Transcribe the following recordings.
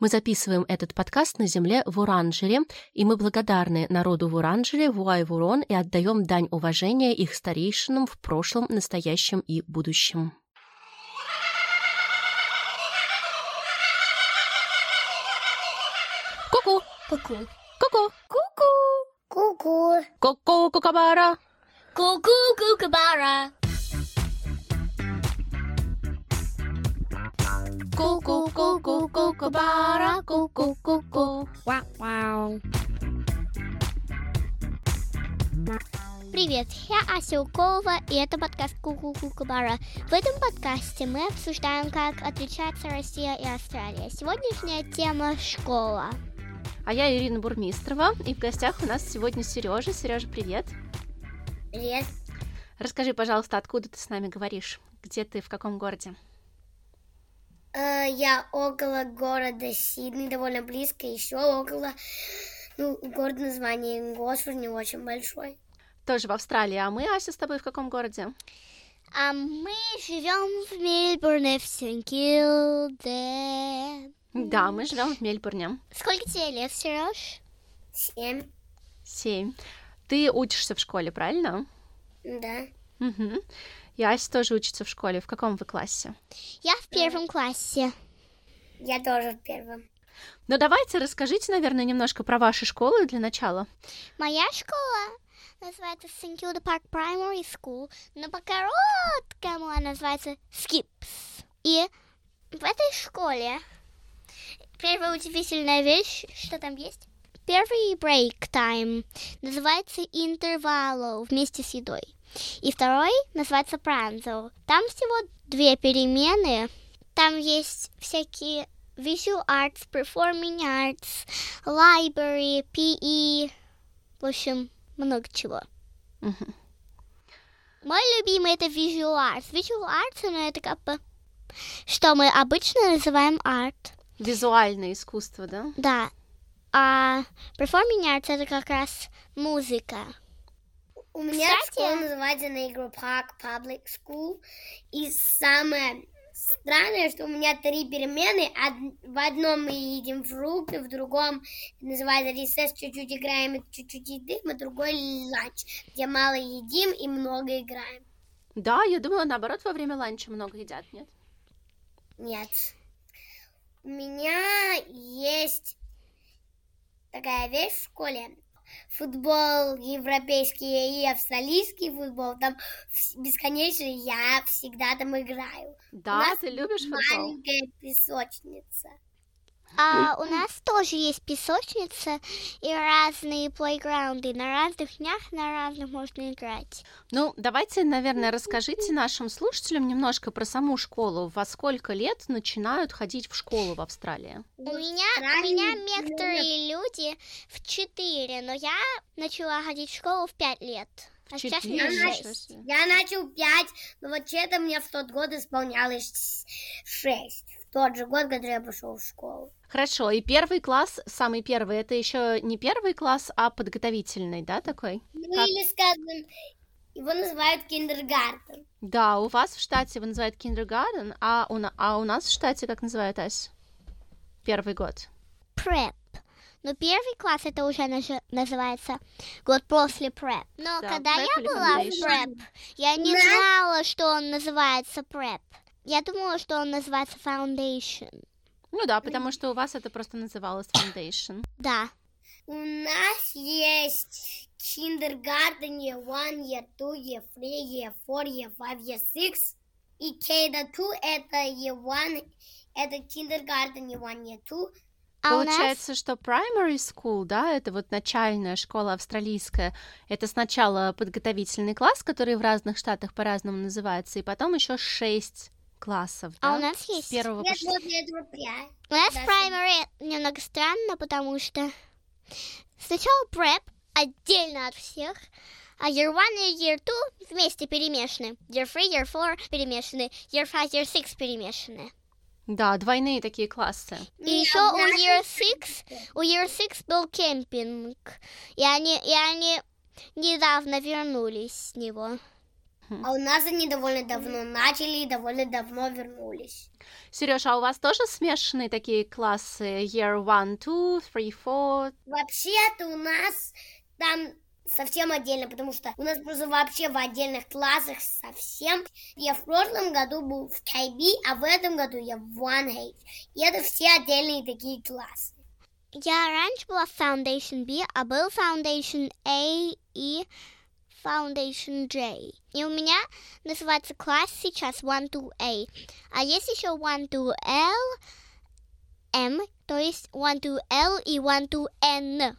Мы записываем этот подкаст на земле в Уранжере, и мы благодарны народу в Уранжере, Вуай-Вурон, и отдаем дань уважения их старейшинам в прошлом, настоящем и будущем. Ку-ку! Ку-ку. Ку-ку! Ку-ку. Ку-ку. Ку-ку, кукабара! Ку-ку. Ку-ку, ку-ку, кукабара, ку-ку, ку-ку. Вау. Привет, я Ася Уколова, и это подкаст Ку-Ку Кукабара. В этом подкасте мы обсуждаем, как отличается Россия и Австралия. Сегодняшняя тема – школа. А я Ирина Бурмистрова, и в гостях у нас сегодня Сережа. Сережа, привет. Привет. Расскажи, пожалуйста, откуда ты с нами говоришь? Где ты, в каком городе? Э, я около города Сидней, довольно близко, еще около, ну, город название Госфорд не очень большой. Тоже в Австралии. А мы, Ася, с тобой в каком городе? А мы живем в Мельбурне, в Сент-Килде. Да, мы живем в Мельбурне. Сколько тебе лет, Сереж? Семь. Семь. Ты учишься в школе, правильно? Да. Угу. И Ася тоже учится в школе. В каком вы классе? Я в первом классе. Я тоже в первом. Ну, давайте расскажите, наверное, немножко про ваши школы для начала. Моя школа называется St. Kilda Park Primary School, но по-короткому она называется Skips. И в этой школе первая удивительная вещь, что там есть, первый break time называется интервалу вместе с едой. И второй называется pranzo. Там всего две перемены. Там есть всякие visual arts, performing arts, library, PE, в общем, много чего. Мой любимый это visual arts. Visual arts, ну, это как бы, что мы обычно называем арт. Визуальное искусство, да? Да. А performing arts это как раз музыка. У меня Кстати- школа называется Negro Park Public School. И самое странное, что у меня три перемены. В одном мы едим фрукты, в другом называется ресес, чуть-чуть играем и чуть-чуть едим, а другой ланч, где мало едим и много играем. Да, я думала, наоборот, во время ланча много едят, нет? Нет. У меня есть такая вещь в школе. Футбол европейский и австралийский футбол. Там бесконечно я всегда там играю. Да, нас ты любишь футбол? Маленькая песочница. А у нас тоже есть песочница и разные плейграунды. На разных днях на разных можно играть. Ну, давайте, наверное, расскажите нашим слушателям немножко про саму школу. Во сколько лет начинают ходить в школу в Австралии? У меня, у меня некоторые люди в 4, но я начала ходить в школу в 5 лет. А сейчас мне Четыре? Я Ничего 6. себе. Я начал пять, но вот это мне в тот год исполнялось шесть. В тот же год, когда я пошел в школу. Хорошо, и первый класс, самый первый, это еще не первый класс, а подготовительный, да, такой? Ну Как? или, скажем, его называют киндергартен. Да, у вас в штате его называют kindergarten, а у, на- а у нас в штате как называют, Ась? Первый год. Prep. Но первый класс это уже наж- называется год после prep. Но Да, когда prep я была в prep, я не Да. знала, что он называется prep. Я думала, что он называется foundation. Ну да, потому что у вас это просто называлось foundation. Да. У нас есть kindergarten year one, year two, year three, year four, year five, year six. И K до 2 это year one, это kindergarten year one, year two. А нас Получается, что primary school, да, это вот начальная школа австралийская, это сначала подготовительный класс, который в разных штатах по-разному называется, и потом еще шесть классов, да? А у нас С есть. первого по Нет, шестой. вот этого пять. У нас Да, primary немного странно, потому что сначала prep отдельно от всех, а year one и year two вместе перемешаны. Year three, year four перемешаны, year five, year six перемешаны. Да, двойные такие классы. И еще у year six, у year six был кемпинг, и они, и они недавно вернулись с него. А у нас они довольно давно начали и довольно давно вернулись. Сереж, а у вас тоже смешанные такие классы? Year one, two, three, four? Вообще-то у нас там совсем отдельно, потому что у нас просто вообще в отдельных классах совсем. Я в прошлом году был в KB, а в этом году я в One H. И это все отдельные такие классы. Я раньше была в Foundation B, а был Foundation A и Foundation J. И у меня называется класс сейчас 1-2A. А есть еще 1-2L, M, то есть 1-2L и 1-2N.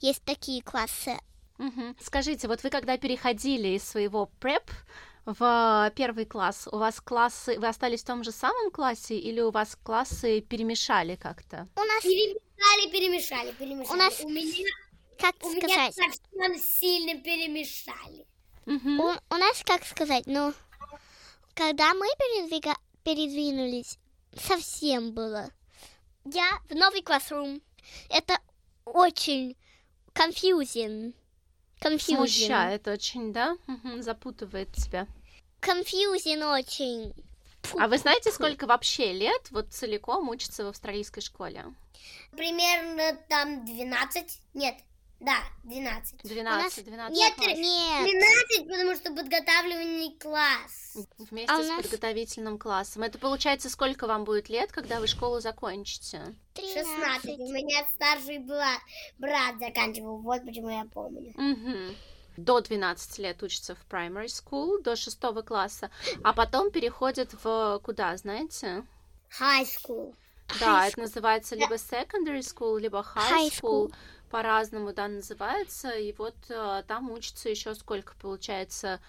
Есть такие классы. Угу. Скажите, вот вы когда переходили из своего преп в первый класс, у вас классы, вы остались в том же самом классе или у вас классы перемешали как-то? У нас... Перемешали, перемешали, перемешали. У нас... У меня, как у сказать? меня совсем сильно перемешали. Угу. У, у нас, как сказать, ну, когда мы передвига... передвинулись, совсем было. Я в новый классрум. Это очень confusing. Confusing. Смущает очень, да? Мгм, Запутывает тебя. Confusing очень. Фу. А вы знаете, сколько вообще лет вот целиком учится в австралийской школе? Примерно там 12. Нет, да, 12. 12, 12 Нет, класс. Нет. 12, потому что подготавливающий класс. Вместе А с нас- подготовительным классом. Это получается, сколько вам будет лет, когда вы школу закончите? 16. У меня старший брат, брат заканчивал, вот почему я помню. Мгм. До 12 лет учится в primary school, до 6 класса, а потом переходит в куда, знаете? High school. Да, High это называется либо secondary school, либо high, High school. school. По-разному, да, называется. И вот э, там учится еще сколько, получается,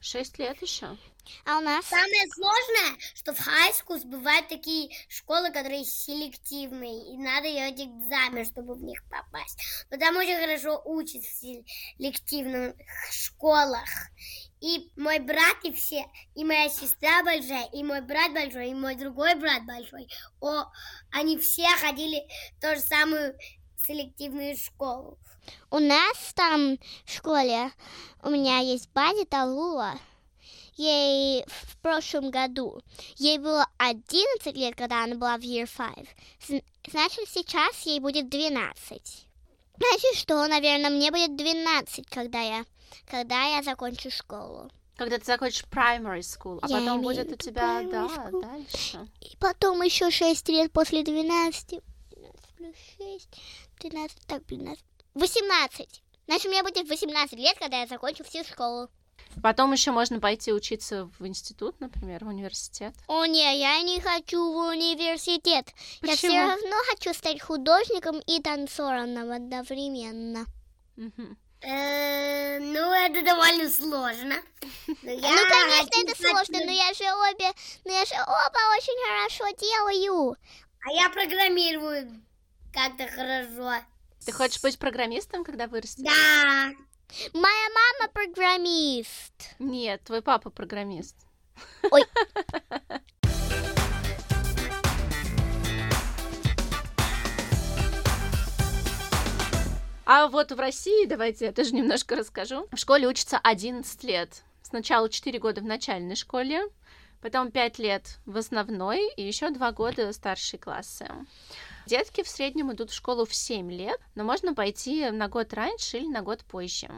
6 лет еще. А у нас Самое сложное, что в high school бывают такие школы, которые селективные, и надо делать экзамен, чтобы в них попасть. Но там очень хорошо учат в селективных школах. И мой брат, и все, и моя сестра большая, и мой брат большой, и мой другой брат большой, о, они все ходили в ту же самую селективную школу. у нас там в школе у меня есть Бади Талула. Ей в прошлом году. Ей было 11 лет, когда она была в Year 5. Зн- Значит, сейчас ей будет 12. Значит, что, наверное, мне будет 12, когда я, когда я закончу школу. Когда ты закончишь primary school, а Я потом будет у тебя, да, school. дальше. И потом еще 6 лет после 12. 12 плюс 6, 13, так, 12. 18. Значит, мне будет 18 лет, когда я закончу всю школу. Потом еще можно пойти учиться в институт, например, в университет. О, не, я не хочу в университет. Я все Почему? равно хочу стать художником и танцором одновременно. Э, ну, это довольно сложно. Ну, конечно, это сложно, но я же обе, но я же оба очень хорошо делаю. А я программирую как-то хорошо. Ты хочешь быть программистом, когда вырастешь? Да. Моя мама программист. Нет, твой папа программист. Ой. А вот в России, давайте я тоже немножко расскажу. В школе учатся 11 лет. Сначала 4 года в начальной школе, потом 5 лет в основной и еще 2 года старшие классы. Детки в среднем идут в школу в 7 лет, но можно пойти на год раньше или на год позже.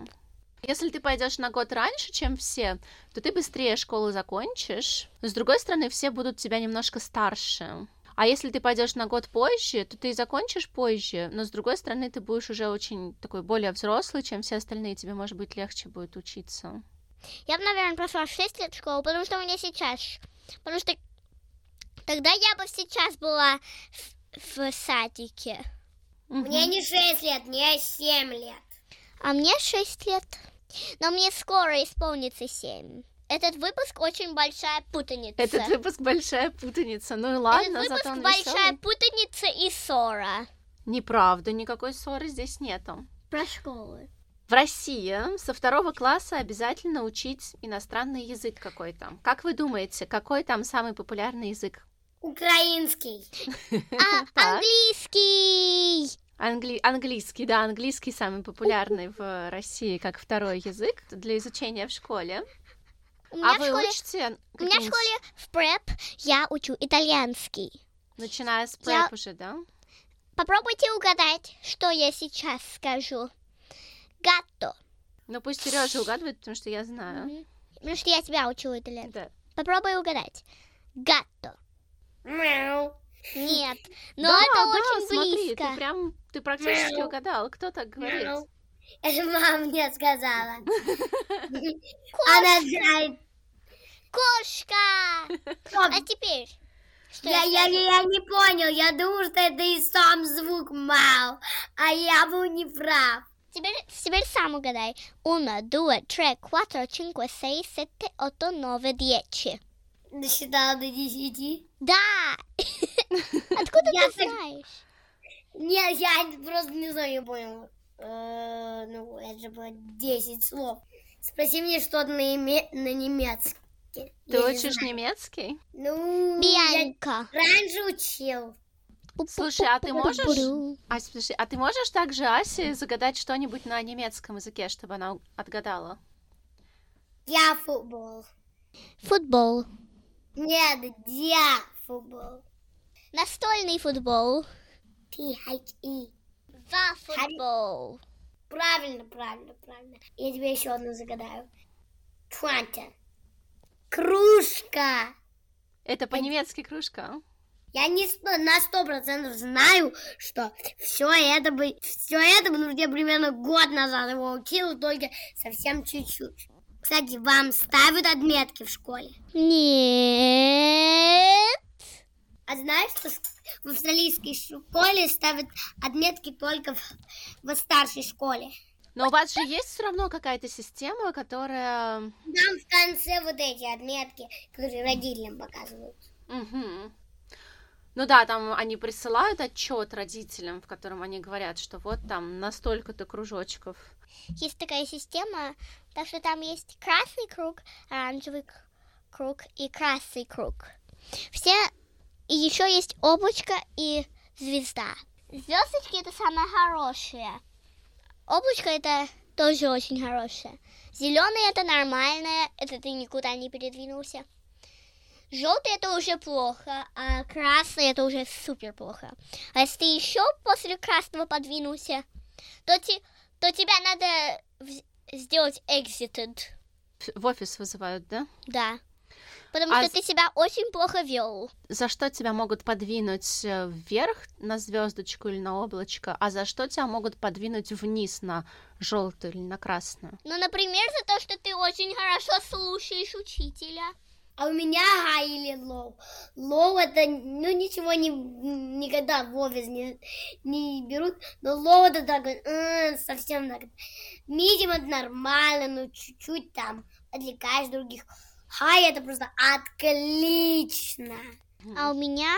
Если ты пойдешь на год раньше, чем все, то ты быстрее школу закончишь. Но с другой стороны, все будут тебя немножко старше. А если ты пойдешь на год позже, то ты и закончишь позже, но с другой стороны, ты будешь уже очень такой более взрослый, чем все остальные, тебе, может быть, легче будет учиться. Я бы, наверное, прошла в 6 лет школу, потому что у меня сейчас... Потому что тогда я бы сейчас была в, в садике. Мне не 6 лет, мне 7 лет. А мне 6 лет. Но мне скоро исполнится 7. Этот выпуск очень большая путаница. Этот выпуск большая путаница. Ну и ладно, Этот выпуск зато он большая весёлый. путаница и ссора. Неправда, никакой ссоры здесь нету. Про школу. В России со второго класса обязательно учить иностранный язык какой-то. Как вы думаете, какой там самый популярный язык? Украинский. А, английский. Англи- Английский, да, английский самый популярный в России как второй язык для изучения в школе. У меня А в вы школе... учите У меня в школе в преп я учу итальянский. начиная с Я- преп уже, да? Попробуйте угадать, что я сейчас скажу. Гатто. Ну пусть Сережа угадывает, потому что я знаю. Потому что я тебя учу итальянский. Да. Попробуй угадать. Гатто. Мяу. Нет, но да, это да, очень смотри, близко. ты прям, ты практически Мяу. угадал. Кто так говорит? Мяу. Это мама мне сказала. Она знает. Кошка! А теперь? Что Я, я, скажу? я не понял, я думал, что это и сам звук мау, а я был не прав. Теперь, теперь сам угадай. Uno, due, tre, quattro, cinque, sei, sette, otto, nove, dieci. Досчитала до десяти. Да! Откуда Я ты знаешь? Нет, я просто не знаю, я понял. Э, ну, это же было 10 слов. Спроси мне что-то на, име- на немецкий. Ты Я учишь немецкий? Ну, я Бианка. раньше учил. Слушай, а ты можешь-. Ася, подожди, а ты можешь также Асе загадать что-нибудь на немецком языке, чтобы она отгадала? Я футбол. Футбол. Нет, я футбол. Настольный футбол. T-H-E. За футбол. Правильно, правильно, правильно. Я тебе еще одну загадаю. Тванта. Кружка. Это по-немецки кружка. Я не сто, на сто процентов знаю, что все это бы, все это бы, ну, я примерно год назад его учил, только совсем чуть-чуть. Кстати, вам ставят отметки в школе. Нет. А знаешь, что в австралийской школе ставят отметки только в, в старшей школе? Но у вас же есть все равно какая-то система, которая... Там в конце вот эти отметки, которые родителям показывают. Мгм. Ну да, там они присылают отчет родителям, в котором они говорят, что вот там настолько-то кружочков. Есть такая система, так что там есть красный круг, оранжевый круг и красный круг. Все и еще есть облачко и звезда. Звездочки это самое хорошее. Облачко это тоже очень хорошее. Зеленый это нормальное, это ты никуда не передвинулся. Желтый это уже плохо, а красный это уже супер плохо. А если ты еще после красного подвинулся, то, те- то тебя надо сделать exited. В офис вызывают, да? Да. Потому А что ты себя очень плохо вел. За что тебя могут подвинуть э, вверх на звездочку или на облачко, а за что тебя могут подвинуть вниз на желтую или на красную? Ну, например, за то, что ты очень хорошо слушаешь учителя. А у меня high или low. Low это, ну, ничего не, никогда в офис не, не берут. Но low это так, э, совсем так. Medium это нормально, но чуть-чуть там отвлекаешь других. High это просто отлично. А у меня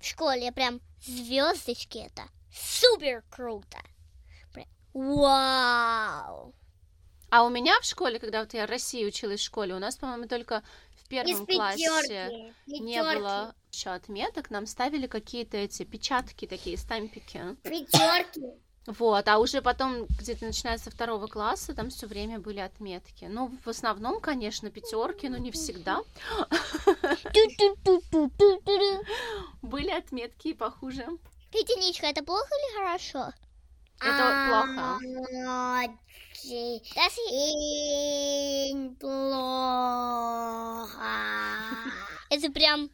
в школе прям звездочки это супер круто. Прям Вау! А у меня в школе, когда вот я в России училась в школе, у нас, по-моему, только первом классе пятерки. не было еще отметок, нам ставили какие-то эти печатки, такие стампики. Пятерки. Вот, а уже потом, где-то начиная со второго класса, там все время были отметки. Ну, в основном, конечно, пятерки, но не всегда. Были отметки и похуже. Единичка, это плохо или хорошо? Это плохо. Очень плохо. Это прям...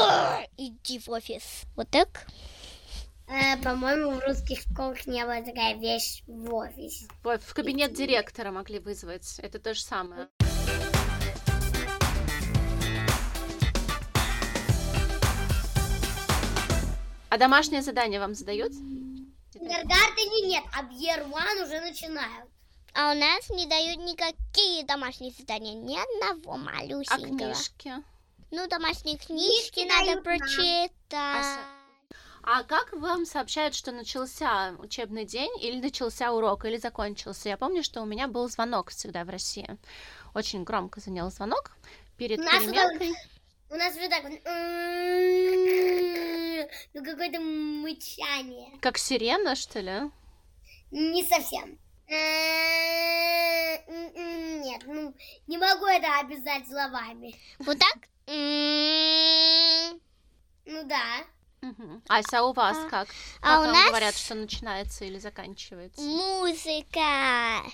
«Ар, Иди в офис. Вот так? Э, По-моему, в русских школах не было такая вещь в офисе. Вот, в кабинет директора могли вызвать. Это то же самое. А домашнее задание вам задают? В киндергартене нет, а One уже начинают. А у нас не дают никакие домашние задания, ни одного А малюсенького. книжки? Ну, домашние книжки Книжки надо прочитать. А как вам сообщают, что начался учебный день или начался урок, или закончился? Я помню, что у меня был звонок всегда в России. Очень громко звенел звонок перед переменкой. У нас вот так вот. Ну, какое-то мычание. Как сирена, что ли? Не совсем. Нет, ну, не могу это описать словами. Вот так? Ну да. Мгм. Ася, а у вас как? а у нас- говорят, что начинается или заканчивается? Музыка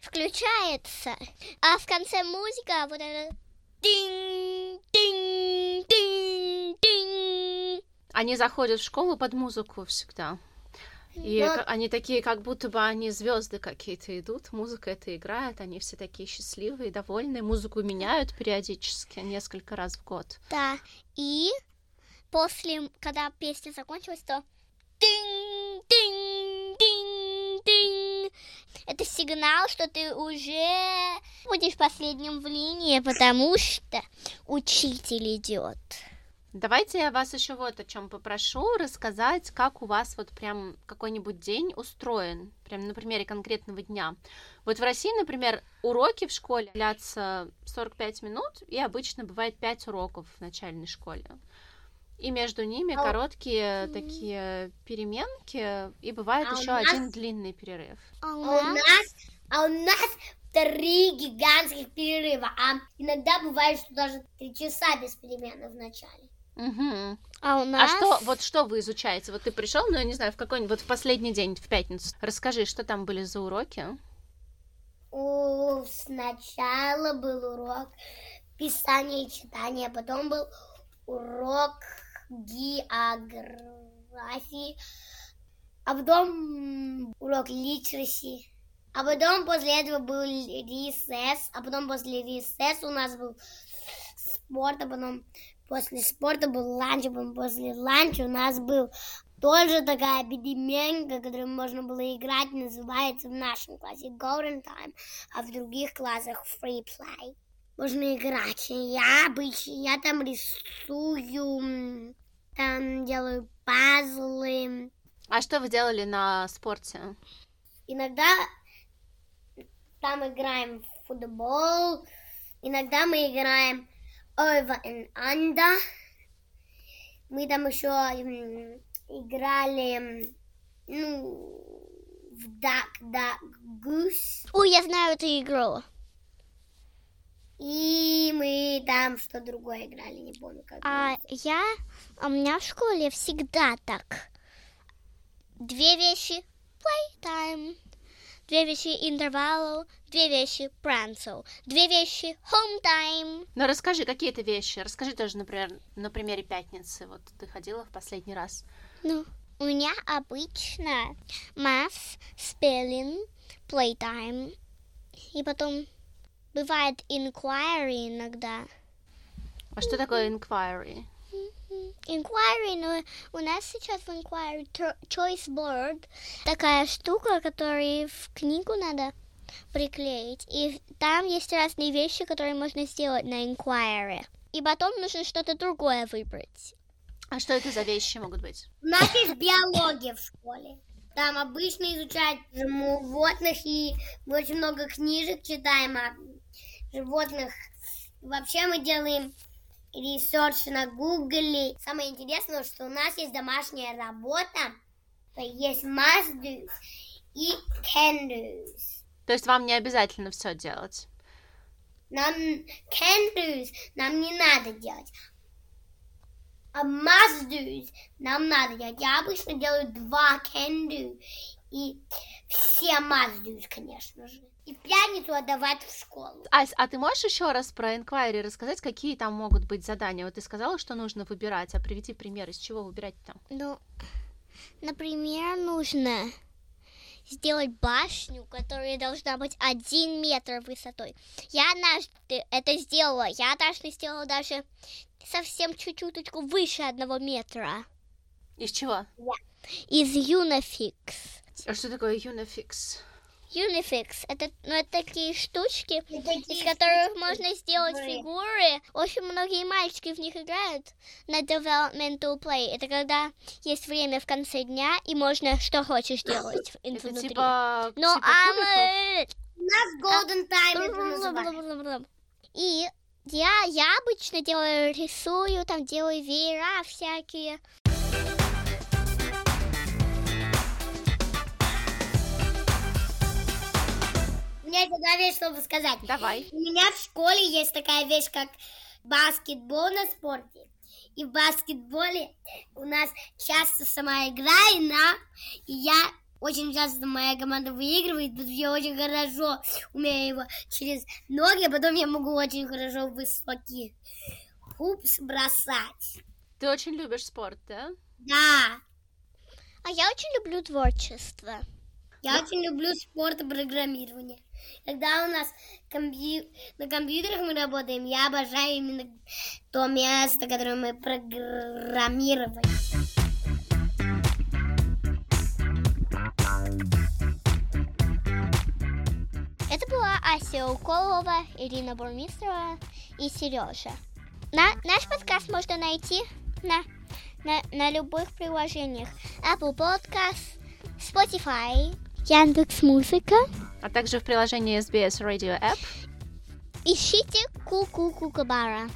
включается, а в конце музыка вот это динь, динь, динь, динь. Они заходят в школу под музыку всегда. И Но- они такие, как будто бы они звезды какие-то идут, музыка это играет, они все такие счастливые, довольные, музыку меняют периодически, несколько раз в год. Да, и после, когда песня закончилась, то динь, динь. Это сигнал, что ты уже будешь последним в линии, потому что учитель идет. Давайте я вас еще вот о чем попрошу рассказать, как у вас вот прям какой-нибудь день устроен, прям на примере конкретного дня. Вот в России, например, уроки в школе длятся 45 минут, и обычно бывает 5 уроков в начальной школе. И между ними А у- короткие такие переменки, и бывает А у еще нас- один длинный перерыв. А у А у нас а у нас три гигантских перерыва, а иногда бывает, что даже три часа без перемены в начале. Мгм. А у А нас... что, вот что вы изучаете? Вот ты пришел, ну, я не знаю, в какой-нибудь, вот в последний день, в пятницу. Расскажи, что там были за уроки? О, сначала был урок писания и читания, потом был урок географии, а потом урок литераси, а потом после этого был ресес, а потом после ресес у нас был спорт, а потом после спорта был ланч, а потом после ланча у нас был тоже такая переменка, которую можно было играть, называется в нашем классе Golden Time, а в других классах Free Play. Можно играть. Я обычно, я там рисую, там делаю пазлы. А что вы делали на спорте? Иногда там играем в футбол, иногда мы играем over and under. Мы там еще играли, ну, в duck, duck, goose. Ой, я знаю эту игру. И мы там что другое играли, не помню как. А я, а у меня в школе всегда так. Две вещи playtime, две вещи интервал, две вещи пранцел, две вещи home time. Ну, расскажи, какие это вещи. Расскажи тоже, например, на примере пятницы. Вот ты ходила в последний раз. Ну, у меня обычно math, spelling, playtime, и потом бывает inquiry иногда. А что такое inquiry? Inquiry, но у нас сейчас в Inquiry choice board такая штука, которую в книгу надо приклеить. И там есть разные вещи, которые можно сделать на Inquiry. И потом нужно что-то другое выбрать. А что это за вещи могут быть? У нас есть биология в школе. Там обычно изучают животных, и мы очень много книжек читаем о животных. Вообще мы делаем research на Гугле. Самое интересное, что у нас есть домашняя работа. То есть must do и can do's. То есть вам не обязательно все делать. Нам can do's нам не надо делать. А must do's нам надо делать. Я обычно делаю два can do. И все must do's, конечно же. И в пятницу отдавать в школу. Ась, а ты можешь еще раз про inquiry рассказать, какие там могут быть задания? Вот ты сказала, что нужно выбирать, а приведи пример, из чего выбирать там. Ну, например, нужно сделать башню, которая должна быть один метр высотой. Я однажды это сделала. Я однажды сделала даже совсем чуть-чуточку выше одного метра. Из чего? Из Unifix. А что такое Unifix? Unifix это, ну, это такие штучки, из такие которых штуки можно сделать фигуры. фигуры. Очень многие мальчики в них играют на developmental play. Это когда есть время в конце дня и можно что хочешь делать в- Это внутри. типа, Ну, типа а? У нас golden time это. И я, я обычно делаю, рисую, там делаю веера всякие. Есть, чтобы сказать. Давай. У меня в школе есть такая вещь, как баскетбол на спорте. И в баскетболе у нас часто сама игра, и, на, и я очень часто моя команда выигрывает, потому что я очень хорошо умею его через ноги, а потом я могу очень хорошо высокий хупс бросать. Ты очень любишь спорт, да? Да, А я очень люблю творчество. Я очень люблю спорт и программирование. Когда у нас компью- на компьютерах мы работаем, я обожаю именно то место, которое мы программировали. Это была Ася Уколова, Ирина Бурмистрова и Сережа. На, наш подкаст можно найти на, на, на любых приложениях. Apple Podcast, Spotify, Яндекс Музыка. А также в приложении SBS Radio App. Ищите Ку-Ку Кукабара.